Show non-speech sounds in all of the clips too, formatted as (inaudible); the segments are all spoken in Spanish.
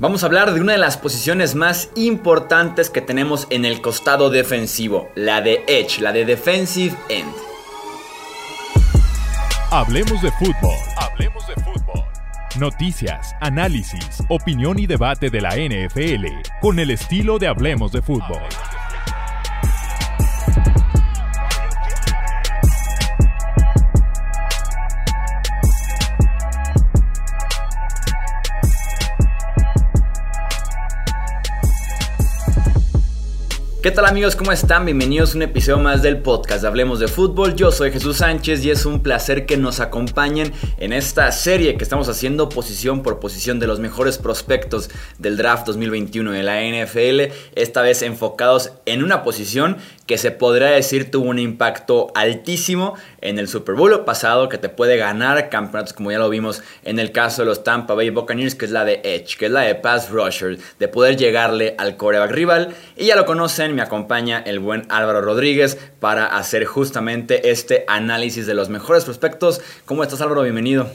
Vamos a hablar de una de las posiciones más importantes que tenemos en el costado defensivo, la de Edge, la de Defensive End. Hablemos de fútbol. Hablemos de fútbol. Noticias, análisis, opinión y debate de la NFL con el estilo de Hablemos de fútbol. ¿Qué tal amigos? ¿Cómo están? Bienvenidos a un episodio más del podcast Hablemos de Fútbol. Yo soy Jesús Sánchez y es un placer que nos acompañen en esta serie que estamos haciendo posición por posición de los mejores prospectos del draft 2021 de la NFL, esta vez enfocados en una posición que se podría decir tuvo un impacto altísimo en el Super Bowl pasado, que te puede ganar campeonatos como ya lo vimos en el caso de los Tampa Bay Buccaneers, que es la de Edge, que es la de Pass Rusher, de poder llegarle al coreback rival. Y ya lo conocen, me acompaña el buen Álvaro Rodríguez para hacer justamente este análisis de los mejores prospectos. ¿Cómo estás Álvaro? Bienvenido.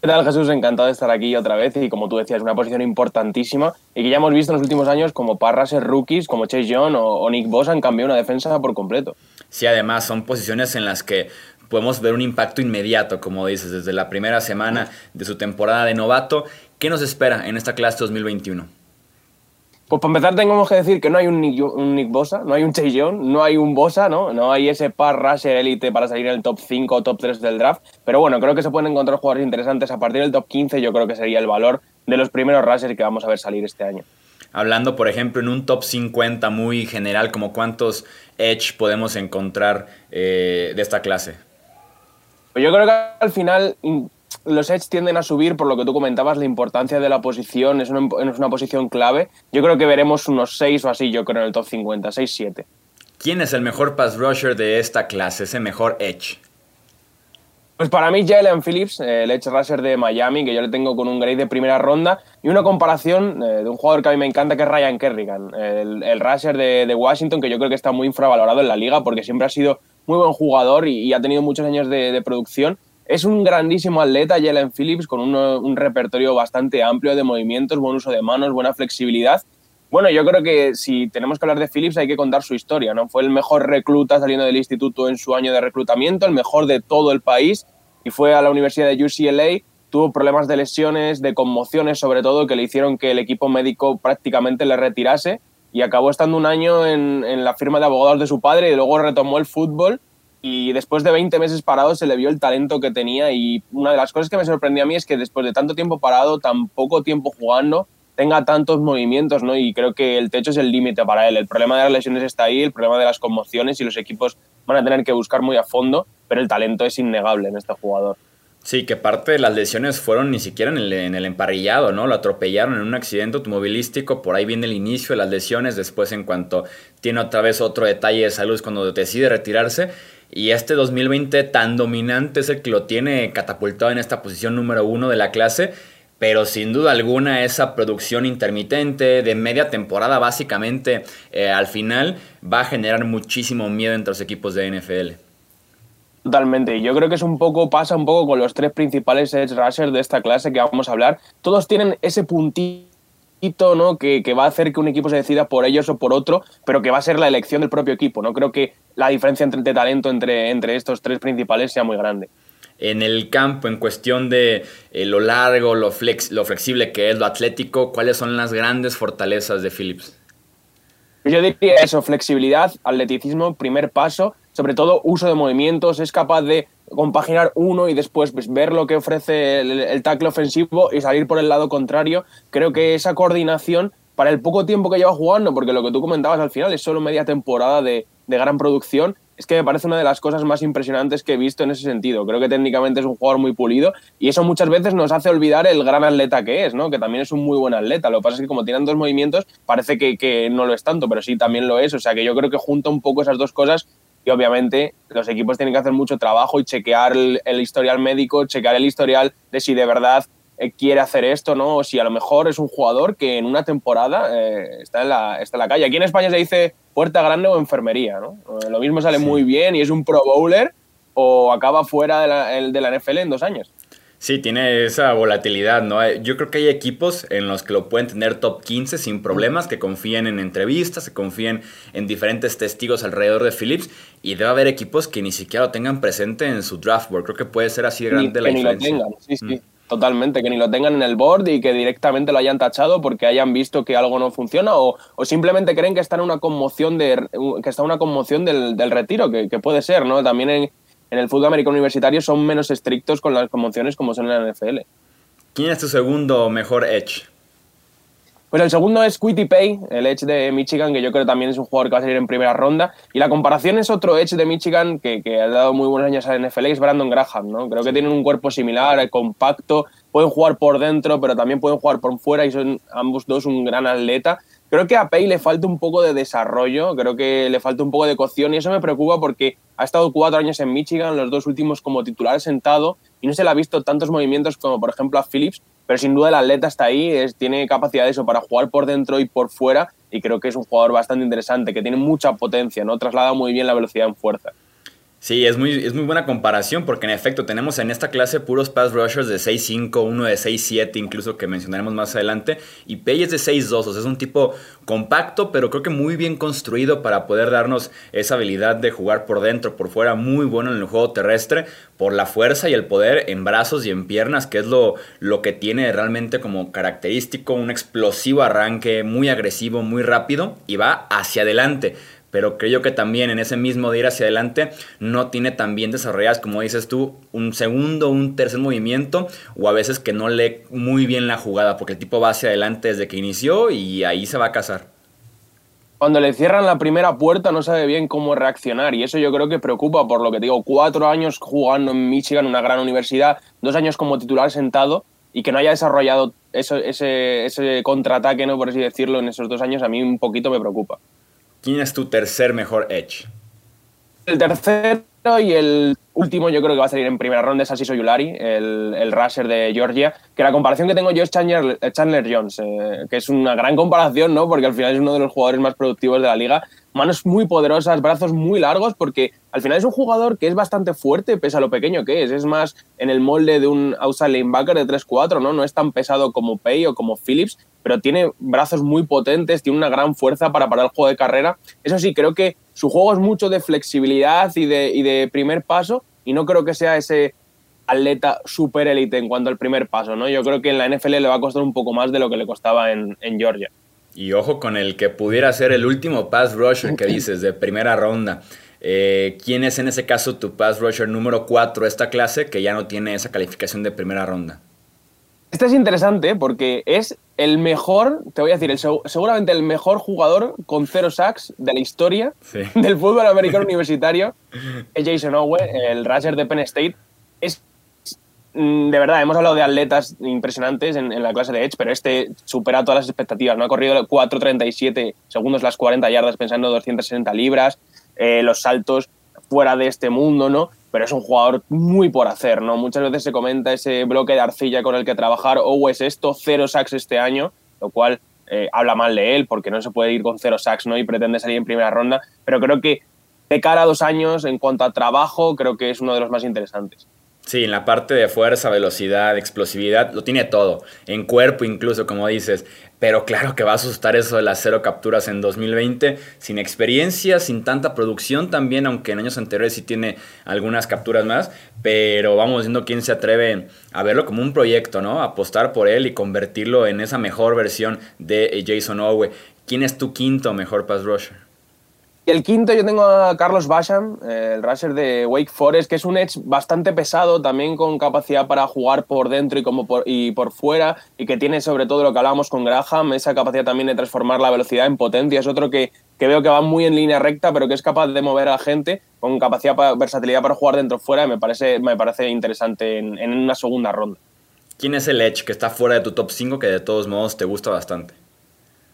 ¿Qué tal Jesús? Encantado de estar aquí otra vez y como tú decías, una posición importantísima y que ya hemos visto en los últimos años como Parraser rookies, como Chase Young o, Nick Bosa han cambiado una defensa por completo. Sí, además son posiciones en las que podemos ver un impacto inmediato, como dices, desde la primera semana de su temporada de novato. ¿Qué nos espera en esta clase 2021? Pues para empezar tenemos que decir que no hay un Nick, Bosa, no hay un Chase Young, no hay un Bosa, ¿no? No hay ese par rusher élite para salir en el top 5 o top 3 del draft. Pero bueno, creo que se pueden encontrar jugadores interesantes a partir del top 15. Yo creo que sería el valor de los primeros rushers que vamos a ver salir este año. Hablando, por ejemplo, en un top 50 muy general, como cuántos Edge podemos encontrar eh, de esta clase. Pues yo creo que al final los Edge tienden a subir por lo que tú comentabas, la importancia de la posición, es una, es una posición clave. Yo creo que veremos unos 6 o así, yo creo, en el top 50, 6-7. ¿Quién es el mejor pass rusher de esta clase, ese mejor Edge? Pues para mí Jalen Phillips, el edge rusher de Miami, que yo le tengo con un grade de primera ronda, y una comparación eh, de un jugador que a mí me encanta, que es Ryan Kerrigan, el, el rusher de, de, Washington, que yo creo que está muy infravalorado en la liga porque siempre ha sido muy buen jugador y, ha tenido muchos años de, de producción, es un grandísimo atleta, Jalen Phillips, con un, repertorio bastante amplio de movimientos, buen uso de manos, buena flexibilidad. Bueno, yo creo que si tenemos que hablar de Phillips hay que contar su historia, ¿no? Fue el mejor recluta saliendo del instituto en su año de reclutamiento, el mejor de todo el país, y fue a la Universidad de UCLA, tuvo problemas de lesiones, de conmociones sobre todo, que le hicieron que el equipo médico prácticamente le retirase, y acabó estando un año en, en la firma de abogados de su padre y luego retomó el fútbol y después de 20 meses parado se le vio el talento que tenía y una de las cosas que me sorprendió a mí es que después de tanto tiempo parado, tan poco tiempo jugando, tenga tantos movimientos, ¿no? Y creo que el techo es el límite para él. El problema de las lesiones está ahí, el problema de las conmociones y los equipos van a tener que buscar muy a fondo, pero el talento es innegable en este jugador. Sí, que parte de las lesiones fueron ni siquiera en el, en el, emparrillado, ¿no? Lo atropellaron en un accidente automovilístico, por ahí viene el inicio de las lesiones, después en cuanto tiene otra vez otro detalle de salud cuando decide retirarse, y este 2020 tan dominante es el que lo tiene catapultado en esta posición número uno de la clase. Pero sin duda alguna esa producción intermitente de media temporada básicamente eh, al final va a generar muchísimo miedo entre los equipos de NFL. Totalmente. Yo creo que es un poco, pasa un poco con los tres principales edge rushers de esta clase que vamos a hablar. Todos tienen ese puntito ¿no? Que, va a hacer que un equipo se decida por ellos o por otro, pero que va a ser la elección del propio equipo. No creo que la diferencia entre, de talento entre, entre estos tres principales sea muy grande. En el campo, en cuestión de eh, lo largo, lo, flex, lo flexible que es, lo atlético, ¿cuáles son las grandes fortalezas de Phillips? Yo diría eso, flexibilidad, atleticismo, primer paso, sobre todo uso de movimientos, es capaz de compaginar uno y después pues, ver lo que ofrece el, tackle ofensivo y salir por el lado contrario. Creo que esa coordinación para el poco tiempo que lleva jugando, porque lo que tú comentabas al final es solo media temporada de, de gran producción, es que me parece una de las cosas más impresionantes que he visto en ese sentido. Creo que técnicamente es un jugador muy pulido y eso muchas veces nos hace olvidar el gran atleta que es, ¿no? que también es un muy buen atleta. Lo que pasa es que como tienen dos movimientos parece que, que no lo es tanto, pero sí también lo es. O sea que yo creo que junta un poco esas dos cosas y obviamente los equipos tienen que hacer mucho trabajo y chequear el, historial médico, chequear el historial de si de verdad eh, quiere hacer esto, ¿no? O si a lo mejor es un jugador que en una temporada eh, está, en la, está en la calle. Aquí en España se dice puerta grande o enfermería, ¿no? Lo mismo sale muy bien y es un pro bowler o acaba fuera de la, de la NFL en dos años. Sí, tiene esa volatilidad, ¿no? Yo creo que hay equipos en los que lo pueden tener top 15 sin problemas, que confíen en entrevistas, que confíen en diferentes testigos alrededor de Phillips, y debe haber equipos que ni siquiera lo tengan presente en su draft board. Creo que puede ser así de grande la diferencia. Ni lo tengan, sí, sí. Mm. Totalmente, que ni lo tengan en el board y que directamente lo hayan tachado porque hayan visto que algo no funciona o, simplemente creen que está en una conmoción de que está una conmoción del, retiro, que, que, puede ser, ¿no? También en, en el fútbol americano universitario son menos estrictos con las conmociones como son en la NFL. ¿Quién es tu segundo mejor edge? Pues el segundo es Quitty Pay, el edge de Michigan, que yo creo también es un jugador que va a salir en primera ronda. Y la comparación es otro edge de Michigan que, ha dado muy buenos años a la NFL, es Brandon Graham. ¿no? Creo que tienen un cuerpo similar, compacto, pueden jugar por dentro, pero también pueden jugar por fuera y son ambos dos un gran atleta. Creo que a Pay le falta un poco de desarrollo, creo que le falta un poco de cocción y eso me preocupa porque ha estado cuatro años en Michigan, los dos últimos como titular sentado y no se le ha visto tantos movimientos como por ejemplo a Phillips, pero sin duda el atleta está ahí, es, tiene capacidad de eso para jugar por dentro y por fuera y creo que es un jugador bastante interesante, que tiene mucha potencia, ¿no? traslada muy bien la velocidad en fuerza. Sí, es muy, es muy buena comparación porque en efecto tenemos en esta clase puros pass rushers de 6'5, uno de 6'7 incluso que mencionaremos más adelante y Pay es de 6'2, o sea, es un tipo compacto pero creo que muy bien construido para poder darnos esa habilidad de jugar por dentro, por fuera, muy bueno en el juego terrestre por la fuerza y el poder en brazos y en piernas que es lo, lo que tiene realmente como característico, un explosivo arranque muy agresivo, muy rápido y va hacia adelante pero creo que también en ese mismo de ir hacia adelante no tiene tan bien desarrolladas, como dices tú, un segundo, un tercer movimiento, o a veces que no lee muy bien la jugada, porque el tipo va hacia adelante desde que inició y ahí se va a casar. Cuando le cierran la primera puerta no sabe bien cómo reaccionar y eso yo creo que preocupa por lo que digo, cuatro años jugando en Michigan, una gran universidad, dos años como titular sentado y que no haya desarrollado ese, ese contraataque, ¿no? por así decirlo, en esos dos años a mí un poquito me preocupa. ¿Quién es tu tercer mejor Edge? El tercero y el último yo creo que va a salir en primera ronda es Asiso Yulari, el, el rusher de Georgia, que la comparación que tengo yo es Chandler, Chandler Jones, eh, que es una gran comparación, ¿no? Porque al final es uno de los jugadores más productivos de la liga. Manos muy poderosas, brazos muy largos, porque al final es un jugador que es bastante fuerte, pese a lo pequeño que es. Es más en el molde de un outside linebacker de 3-4, ¿no? No es tan pesado como Pay o como Phillips, pero tiene brazos muy potentes, tiene una gran fuerza para parar el juego de carrera. Eso sí, creo que su juego es mucho de flexibilidad y de, primer paso, y no creo que sea ese atleta super élite en cuanto al primer paso, ¿no? Yo creo que en la NFL le va a costar un poco más de lo que le costaba en Georgia. Y ojo con el que pudiera ser el último pass rusher que dices de primera ronda. Eh, ¿Quién es en ese caso tu pass rusher número 4 de esta clase que ya no tiene esa calificación de primera ronda? Este es interesante porque es el mejor, te voy a decir, seguramente el mejor jugador con cero sacks de la historia (laughs) del fútbol americano universitario, es Jason Owe, el rusher de Penn State. Es de verdad, hemos hablado de atletas impresionantes en, la clase de Edge, pero este supera todas las expectativas. No ha corrido 4.37 segundos las 40 yardas pensando 260 libras, eh, los saltos fuera de este mundo, ¿no? pero es un jugador muy por hacer, ¿no? Muchas veces se comenta ese bloque de arcilla con el que trabajar, o es esto, cero sacks este año, lo cual eh, habla mal de él porque no se puede ir con cero sacks, ¿no? Y pretende salir en primera ronda, pero creo que de cara a dos años, en cuanto a trabajo, creo que es uno de los más interesantes. Sí, en la parte de fuerza, velocidad, explosividad, lo tiene todo. En cuerpo incluso, como dices. Pero claro que va a asustar eso de las cero capturas en 2020. Sin experiencia, sin tanta producción también, aunque en años anteriores sí tiene algunas capturas más. Pero vamos viendo quién se atreve a verlo como un proyecto, ¿no? Apostar por él y convertirlo en esa mejor versión de Jason Owe. ¿Quién es tu quinto mejor pass rusher? Y el quinto yo tengo a Carlos Basham, el rusher de Wake Forest, que es un edge bastante pesado, también con capacidad para jugar por dentro y, como por, y por fuera, y que tiene sobre todo lo que hablábamos con Graham, esa capacidad también de transformar la velocidad en potencia. Es otro que, que veo que va muy en línea recta, pero que es capaz de mover a gente con capacidad, para, versatilidad para jugar dentro fuera, y me parece, me parece interesante en, en una segunda ronda. ¿Quién es el edge que está fuera de tu top 5 que de todos modos te gusta bastante?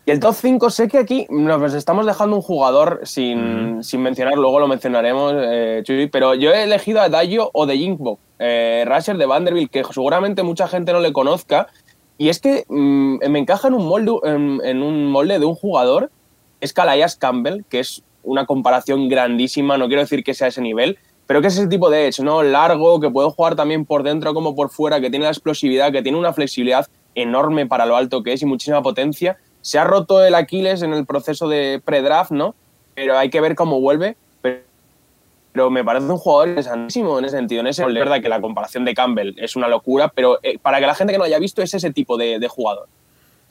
Y el top 5, sé que aquí nos estamos dejando un jugador sin, mencionar, luego lo mencionaremos, eh, pero yo he elegido a Dayo o de Jinkbo, eh, Rasher de Vanderbilt, que seguramente mucha gente no le conozca. Y es que mm, me encaja en un, molde, en, un molde de un jugador, es Calais Campbell, que es una comparación grandísima, no quiero decir que sea ese nivel, pero que es ese tipo de edge, ¿no? Largo, que puede jugar también por dentro como por fuera, que tiene la explosividad, que tiene una flexibilidad enorme para lo alto que es y muchísima potencia. Se ha roto el Aquiles en el proceso de pre-draft, ¿no? Pero hay que ver cómo vuelve. Pero me parece un jugador interesantísimo en ese sentido. En ese es verdad que la comparación de Campbell es una locura, pero eh, para que la gente que no haya visto es ese tipo de jugador.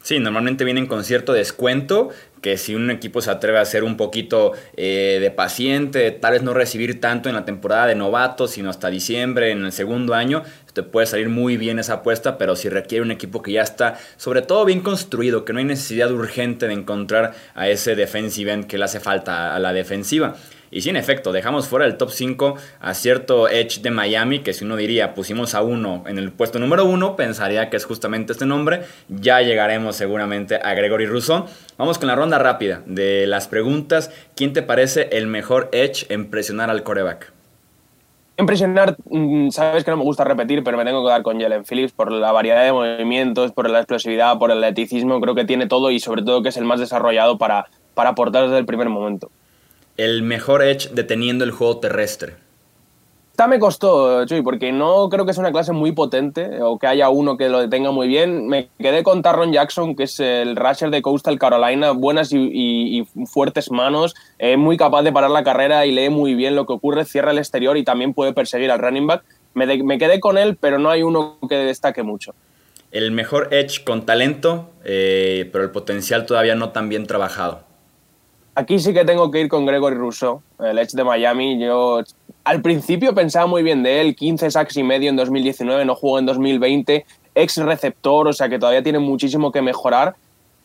Sí, normalmente vienen con cierto descuento, que si un equipo se atreve a ser un poquito eh, de paciente, tal vez no recibir tanto en la temporada de novatos, sino hasta diciembre, en el segundo año, te puede salir muy bien esa apuesta, pero si requiere un equipo que ya está, sobre todo bien construido, que no hay necesidad urgente de encontrar a ese defensive end que le hace falta a la defensiva. Y sí, en efecto, dejamos fuera del top 5 a cierto Edge de Miami, que si uno diría pusimos a uno en el puesto número uno, pensaría que es justamente este nombre. Ya llegaremos seguramente a Gregory Rousseau. Vamos con la ronda rápida de las preguntas. ¿Quién te parece el mejor Edge en presionar al coreback? Impresionar, mm, sabes que no me gusta repetir, pero me tengo que dar con Jalen Phillips por la variedad de movimientos, por la explosividad, por el atleticismo. Creo que tiene todo y sobre todo que es el más desarrollado para, para aportar desde el primer momento el mejor edge deteniendo el juego terrestre? Esta me costó, Chuy, porque no creo que sea una clase muy potente o que haya uno que lo detenga muy bien. Me quedé con Tarron Jackson, que es el rusher de Coastal Carolina, buenas y, fuertes manos, es muy capaz de parar la carrera y lee muy bien lo que ocurre, cierra el exterior y también puede perseguir al running back. Me, quedé con él, pero no hay uno que destaque mucho. El mejor edge con talento, eh, pero el potencial todavía no tan bien trabajado. Aquí sí que tengo que ir con Gregory Rousseau, el Edge de Miami. Yo al principio pensaba muy bien de él, 15 sacks y medio en 2019, no jugó en 2020, ex receptor, o sea que todavía tiene muchísimo que mejorar.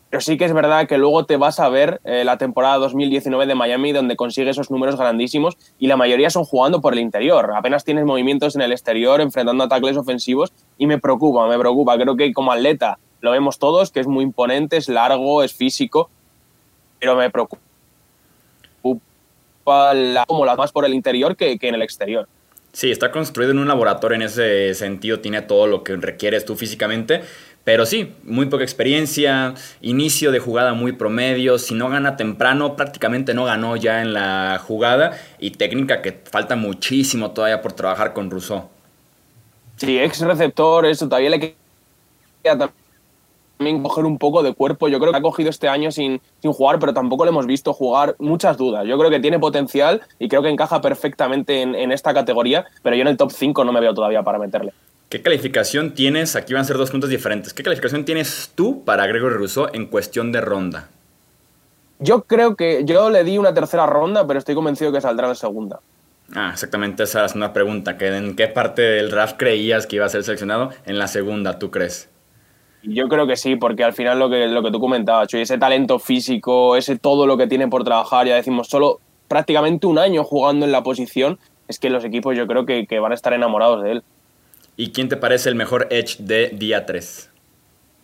Pero sí que es verdad que luego te vas a ver eh, la temporada 2019 de Miami, donde consigue esos números grandísimos y la mayoría son jugando por el interior. Apenas tienes movimientos en el exterior, enfrentando ataques ofensivos y me preocupa, me preocupa. Creo que como atleta lo vemos todos, que es muy imponente, es largo, es físico, pero me preocupa como la más por el interior que, en el exterior. Sí, está construido en un laboratorio en ese sentido, tiene todo lo que requieres tú físicamente, pero sí, muy poca experiencia, inicio de jugada muy promedio, si no gana temprano, prácticamente no ganó ya en la jugada y técnica que falta muchísimo todavía por trabajar con Rousseau. Sí, ex receptor, eso todavía le queda también coger un poco de cuerpo. Yo creo que ha cogido este año sin, sin jugar, pero tampoco le hemos visto jugar muchas dudas. Yo creo que tiene potencial y creo que encaja perfectamente en, esta categoría, pero yo en el top 5 no me veo todavía para meterle. ¿Qué calificación tienes? Aquí van a ser dos puntos diferentes. ¿Qué calificación tienes tú para Gregory Rousseau en cuestión de ronda? Yo creo que yo le di una tercera ronda, pero estoy convencido que saldrá en segunda. Ah, exactamente, esa es una pregunta. ¿En qué parte del draft creías que iba a ser seleccionado? En la segunda, ¿tú crees? Yo creo que sí, porque al final lo que, lo que tú comentabas, Chuy, ese talento físico, ese todo lo que tiene por trabajar, ya decimos, solo prácticamente un año jugando en la posición, es que los equipos yo creo que, van a estar enamorados de él. ¿Y quién te parece el mejor Edge de día 3?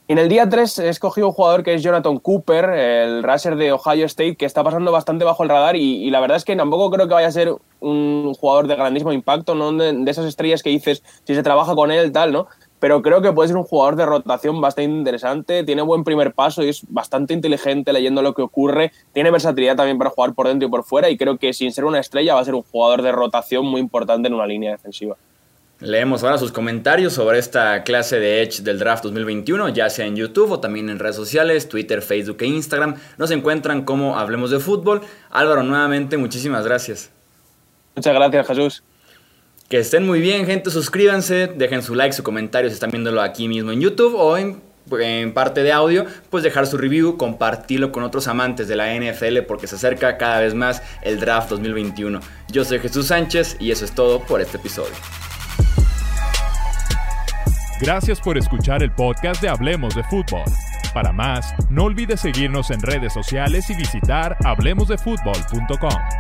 En el día 3 he escogido un jugador que es Jonathan Cooper, el rusher de Ohio State, que está pasando bastante bajo el radar y, y la verdad es que tampoco creo que vaya a ser un jugador de grandísimo impacto, ¿no? De, de, esas estrellas que dices, si se trabaja con él, tal, ¿no? Pero creo que puede ser un jugador de rotación bastante interesante, tiene buen primer paso y es bastante inteligente leyendo lo que ocurre, tiene versatilidad también para jugar por dentro y por fuera y creo que sin ser una estrella va a ser un jugador de rotación muy importante en una línea defensiva. Leemos ahora sus comentarios sobre esta clase de Edge del Draft 2021, ya sea en YouTube o también en redes sociales, Twitter, Facebook e Instagram. Nos encuentran como Hablemos de Fútbol. Álvaro, nuevamente, muchísimas gracias. Muchas gracias, Jesús. Que estén muy bien, gente. Suscríbanse, dejen su like, su comentario si están viéndolo aquí mismo en YouTube o en, parte de audio. Pues dejar su review, compartirlo con otros amantes de la NFL porque se acerca cada vez más el draft 2021. Yo soy Jesús Sánchez y eso es todo por este episodio. Gracias por escuchar el podcast de Hablemos de Fútbol. Para más, no olvides seguirnos en redes sociales y visitar hablemosdefutbol.com.